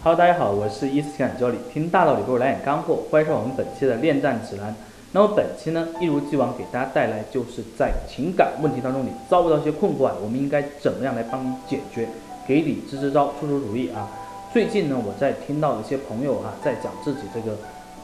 Hello，大家好，我是伊思情感教理，听大道理不如来点干货，欢迎收看我们本期的恋战指南。那么本期呢，一如既往给大家带来就是在情感问题当中你遭遇到一些困惑啊，我们应该怎么样来帮你解决，给你支支招，出出主意啊。最近呢，我在听到一些朋友哈，在讲自己这个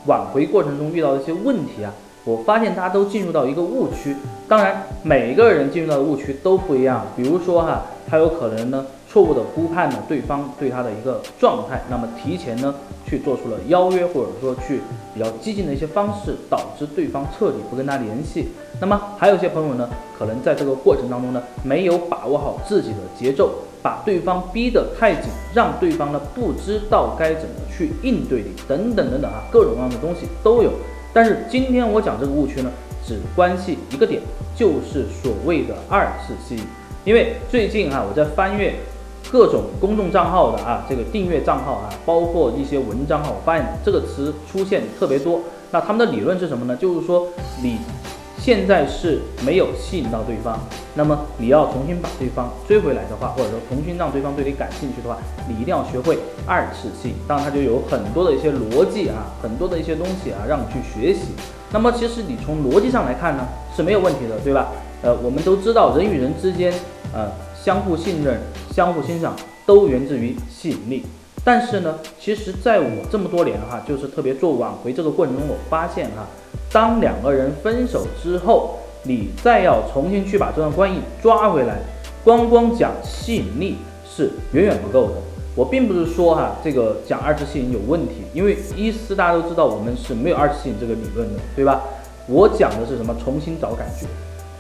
挽回过程中遇到的一些问题啊。我发现大家都进入到一个误区，当然每一个人进入到的误区都不一样。比如说哈，他有可能呢错误的估判了对方对他的一个状态，那么提前呢去做出了邀约，或者说去比较激进的一些方式，导致对方彻底不跟他联系。那么还有一些朋友呢，可能在这个过程当中呢没有把握好自己的节奏，把对方逼得太紧，让对方呢不知道该怎么去应对你，等等等等啊，各种各样的东西都有。但是今天我讲这个误区呢，只关系一个点，就是所谓的二次吸引。因为最近哈，我在翻阅各种公众账号的啊，这个订阅账号啊，包括一些文章哈，我发现这个词出现特别多。那他们的理论是什么呢？就是说你。现在是没有吸引到对方，那么你要重新把对方追回来的话，或者说重新让对方对你感兴趣的话，你一定要学会二次吸引。当然，它就有很多的一些逻辑啊，很多的一些东西啊，让你去学习。那么，其实你从逻辑上来看呢，是没有问题的，对吧？呃，我们都知道人与人之间，呃，相互信任、相互欣赏，都源自于吸引力。但是呢，其实在我这么多年哈，就是特别做挽回这个过程中，我发现哈。当两个人分手之后，你再要重新去把这段关系抓回来，光光讲吸引力是远远不够的。我并不是说哈这个讲二次吸引有问题，因为一思大家都知道我们是没有二次吸引这个理论的，对吧？我讲的是什么？重新找感觉。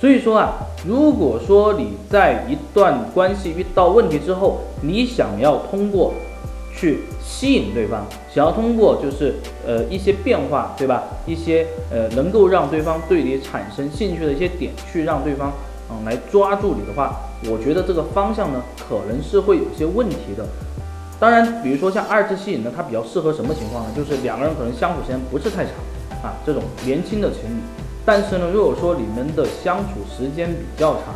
所以说啊，如果说你在一段关系遇到问题之后，你想要通过去吸引对方，想要通过就是呃一些变化，对吧？一些呃能够让对方对你产生兴趣的一些点，去让对方嗯来抓住你的话，我觉得这个方向呢可能是会有些问题的。当然，比如说像二次吸引呢，它比较适合什么情况呢？就是两个人可能相处时间不是太长啊，这种年轻的情侣。但是呢，如果说你们的相处时间比较长，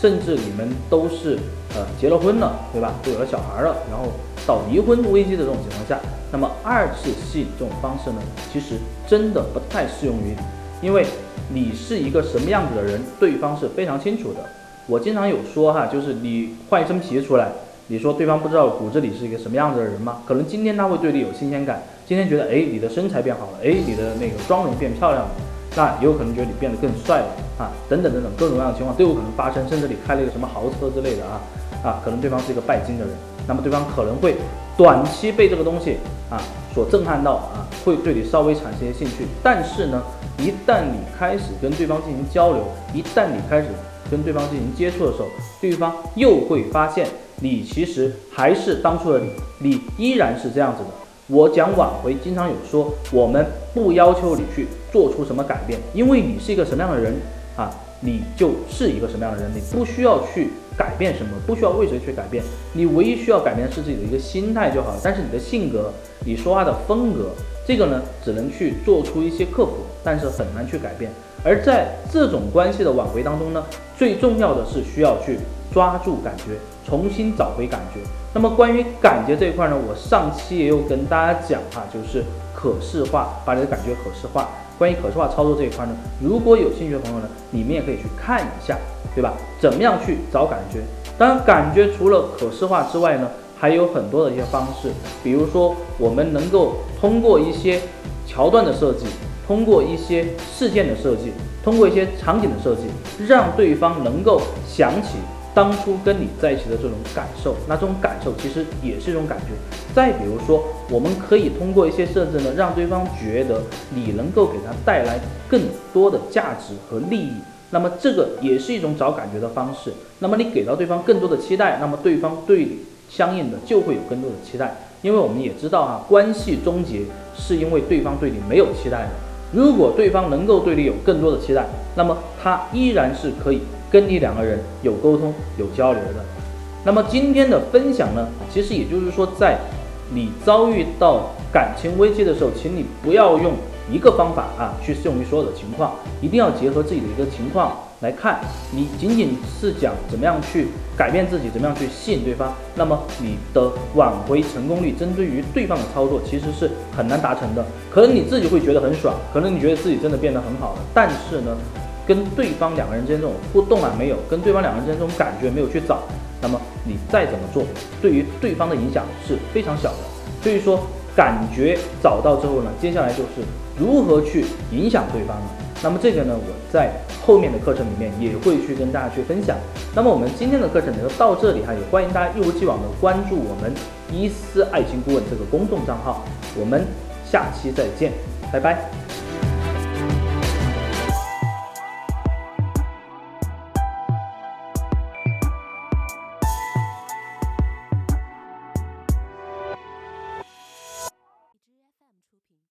甚至你们都是呃结了婚了，对吧？都有了小孩了，然后。到离婚危机的这种情况下，那么二次吸引这种方式呢，其实真的不太适用于你，因为你是一个什么样子的人，对方是非常清楚的。我经常有说哈，就是你换一身皮出来，你说对方不知道骨子里是一个什么样子的人吗？可能今天他会对你有新鲜感，今天觉得哎你的身材变好了，哎你的那个妆容变漂亮了，那也有可能觉得你变得更帅了啊，等等等等各种各样的情况都有可能发生，甚至你开了一个什么豪车之类的啊啊，可能对方是一个拜金的人。那么对方可能会短期被这个东西啊所震撼到啊，会对你稍微产生一些兴趣。但是呢，一旦你开始跟对方进行交流，一旦你开始跟对方进行接触的时候，对方又会发现你其实还是当初的你，你依然是这样子的。我讲挽回，经常有说，我们不要求你去做出什么改变，因为你是一个什么样的人啊，你就是一个什么样的人，你不需要去。改变什么？不需要为谁去改变，你唯一需要改变是自己的一个心态就好了。但是你的性格，你说话的风格，这个呢，只能去做出一些克服，但是很难去改变。而在这种关系的挽回当中呢，最重要的是需要去抓住感觉，重新找回感觉。那么关于感觉这一块呢，我上期也有跟大家讲哈，就是可视化，把你的感觉可视化。关于可视化操作这一块呢，如果有兴趣的朋友呢，你们也可以去看一下。对吧？怎么样去找感觉？当然，感觉除了可视化之外呢，还有很多的一些方式。比如说，我们能够通过一些桥段的设计，通过一些事件的设计，通过一些场景的设计，让对方能够想起当初跟你在一起的这种感受。那这种感受其实也是一种感觉。再比如说，我们可以通过一些设置呢，让对方觉得你能够给他带来更多的价值和利益。那么这个也是一种找感觉的方式。那么你给到对方更多的期待，那么对方对你相应的就会有更多的期待。因为我们也知道哈，关系终结是因为对方对你没有期待的。如果对方能够对你有更多的期待，那么他依然是可以跟你两个人有沟通、有交流的。那么今天的分享呢，其实也就是说，在你遭遇到感情危机的时候，请你不要用。一个方法啊，去适用于所有的情况，一定要结合自己的一个情况来看，你仅仅是讲怎么样去改变自己，怎么样去吸引对方，那么你的挽回成功率，针对于对方的操作其实是很难达成的。可能你自己会觉得很爽，可能你觉得自己真的变得很好了，但是呢，跟对方两个人之间这种互动啊没有，跟对方两个人之间这种感觉没有去找，那么你再怎么做，对于对方的影响是非常小的。所以说，感觉找到之后呢，接下来就是如何去影响对方呢。那么这个呢，我在后面的课程里面也会去跟大家去分享。那么我们今天的课程呢就到这里哈，也欢迎大家一如既往的关注我们伊思爱情顾问这个公众账号。我们下期再见，拜拜。